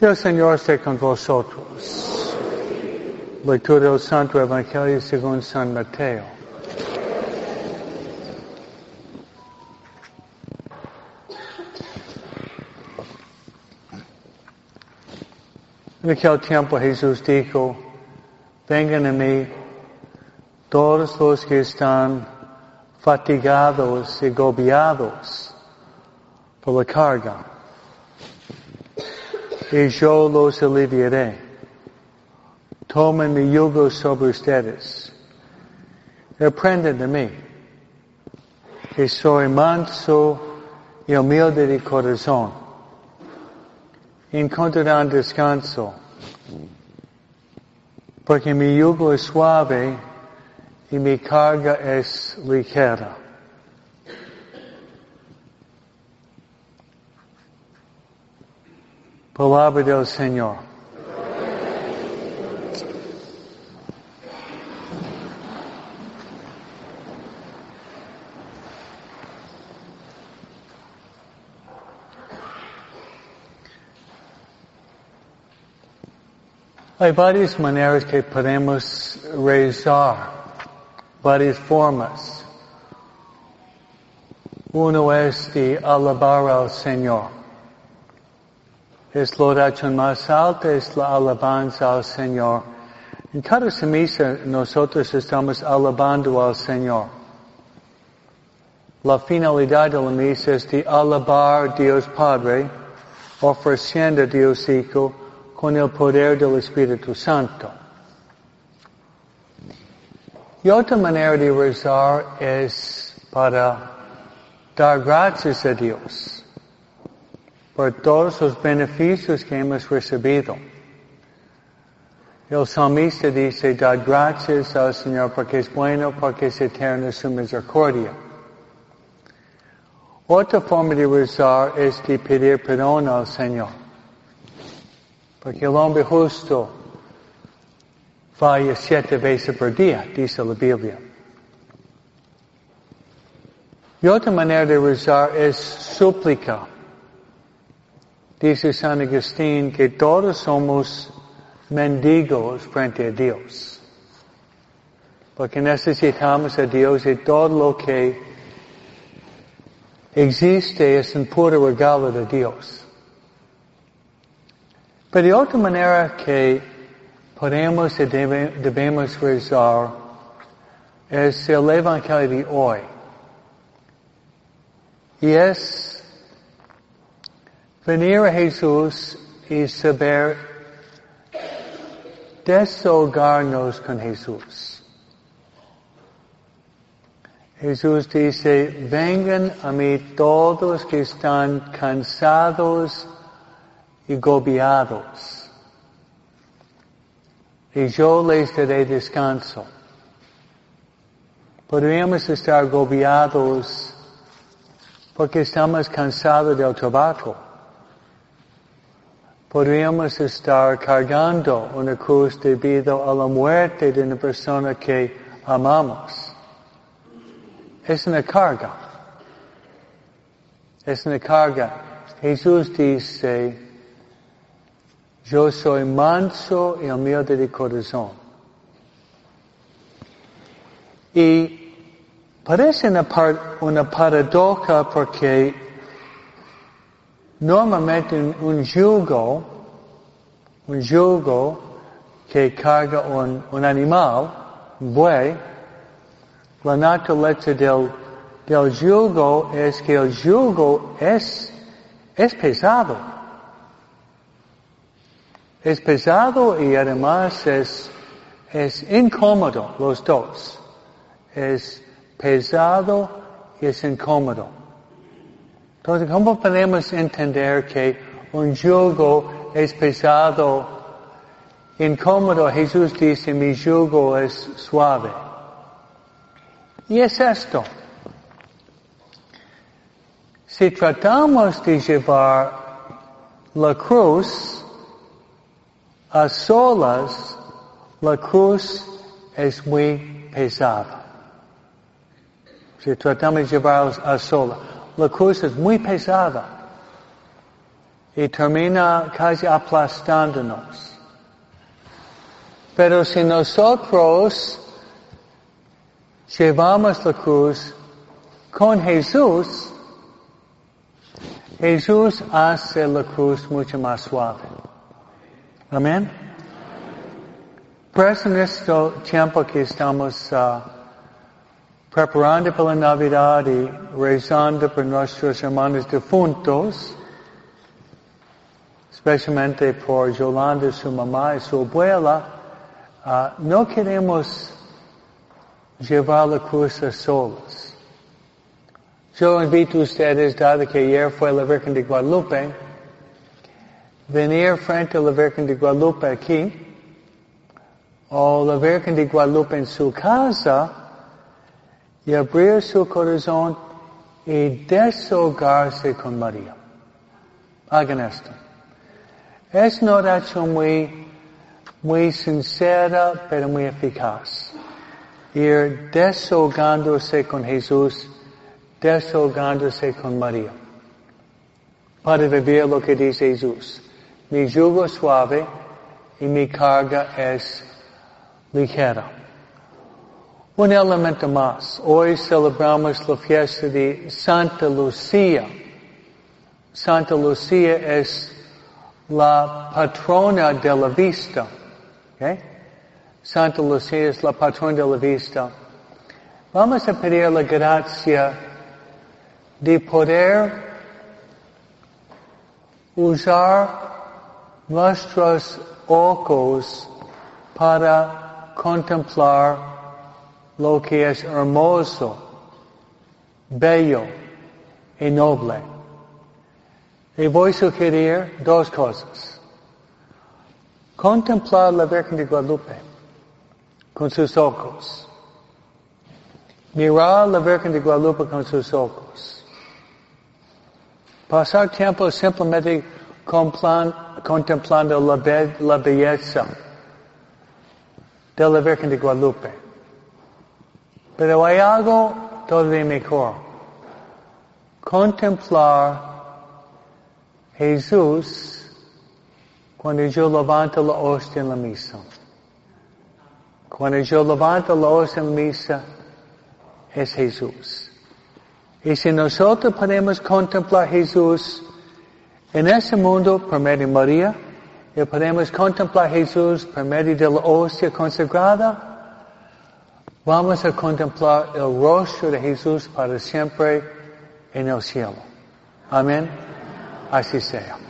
El Señor esté con vosotros. Lectura del Santo Evangelio según San Mateo. En aquel tiempo Jesús dijo, vengan a mí todos los que están fatigados y agobiados por la carga, y yo los aliviaré. Tomen mi yugo sobre ustedes. y Aprendan de mí, que soy manso y humilde de corazón. Encontrarán descanso, porque mi yugo es suave y mi carga es ligera. Palabra del Señor. Hay varias maneras que podemos rezar, varias formas. Uno es de alabar al Señor. Es la oración más alta, es la alabanza al Señor. En cada semilla nosotros estamos alabando al Señor. La finalidad de la misa es de alabar a Dios Padre, ofreciendo a Dios Hijo con el poder del Espíritu Santo. Y otra manera de rezar es para dar gracias a Dios por todos los beneficios que hemos recibido. El salmista dice, dad gracias al Señor porque es bueno, porque es eterna su misericordia. Otra forma de rezar es de pedir perdón al Señor. Porque el hombre justo falla siete veces por día, dice la Biblia. Y otra manera de rezar es súplica. Dice San Agustín que todos somos mendigos frente a Dios. Porque necesitamos a Dios y todo lo que existe es un puro regalo de Dios. Pero de otra manera que podemos y debemos rezar es el Evangelio de hoy. Y es venir a Jesús y saber deshogarnos con Jesús. Jesús dice, vengan a mí todos que están cansados y gobiados, y yo les daré descanso. Podríamos estar gobiados porque estamos cansados del trabajo podríamos estar cargando una cruz debido a la muerte de una persona que amamos. Es una carga. Es una carga. Jesús dice, yo soy manso y humilde de corazón. Y parece una, una paradoja porque Normalmente un, yugo, un yugo que carga un, un animal, un buey, la naturaleza del, del yugo es que el yugo es, es pesado. Es pesado y además es, es incómodo los dos. Es pesado y es incómodo. Entonces, ¿cómo podemos entender que un yugo es pesado, incómodo? Jesús dice, mi yugo es suave. Y es esto. Si tratamos de llevar la cruz a solas, la cruz es muy pesada. Si tratamos de llevarla a solas la cruz es muy pesada. y termina casi aplastándonos. Pero si nosotros llevamos la cruz con Jesús, Jesús hace la cruz mucho más suave. Amén. Por eso en este tiempo que estamos uh, preparando para la Navidad y rezando por nuestros hermanos difuntos, especialmente por Yolanda, su mamá y su abuela, uh, no queremos llevar la cruz a solos. Yo invito ustedes, dado que ayer fue la Virgen de Guadalupe, venir frente a la Virgen de Guadalupe aquí, o la Virgen de Guadalupe en su casa, y abrir su corazón y deshogarse con María. Hagan esto. Es una oración muy, muy sincera, pero muy eficaz. Ir deshogándose con Jesús, deshogándose con María. Para vivir lo que dice Jesús. Mi yugo suave y mi carga es ligera. Un elemento más. Hoy celebramos la fiesta de Santa Lucía. Santa Lucía es la patrona de la vista. Santa Lucía es la patrona de la vista. Vamos a pedir la gracia de poder usar nuestros ojos para contemplar lo que es hermoso, bello y noble. Y voy a sugerir dos cosas. Contemplar la Virgen de Guadalupe con sus ojos. Mirar la Virgen de Guadalupe con sus ojos. Pasar tiempo simplemente contemplando la, be la belleza de la Virgen de Guadalupe. Pero hay algo todavía mejor. Contemplar Jesús cuando yo levanto la hostia en la misa. Cuando yo levanto la hostia en la misa, es Jesús. Y si nosotros podemos contemplar Jesús en ese mundo, por medio de María, y podemos contemplar Jesús por medio de la hostia consagrada, vamos a contemplar el rostro de Jesús para siempre en el cielo. Amén. Así sea.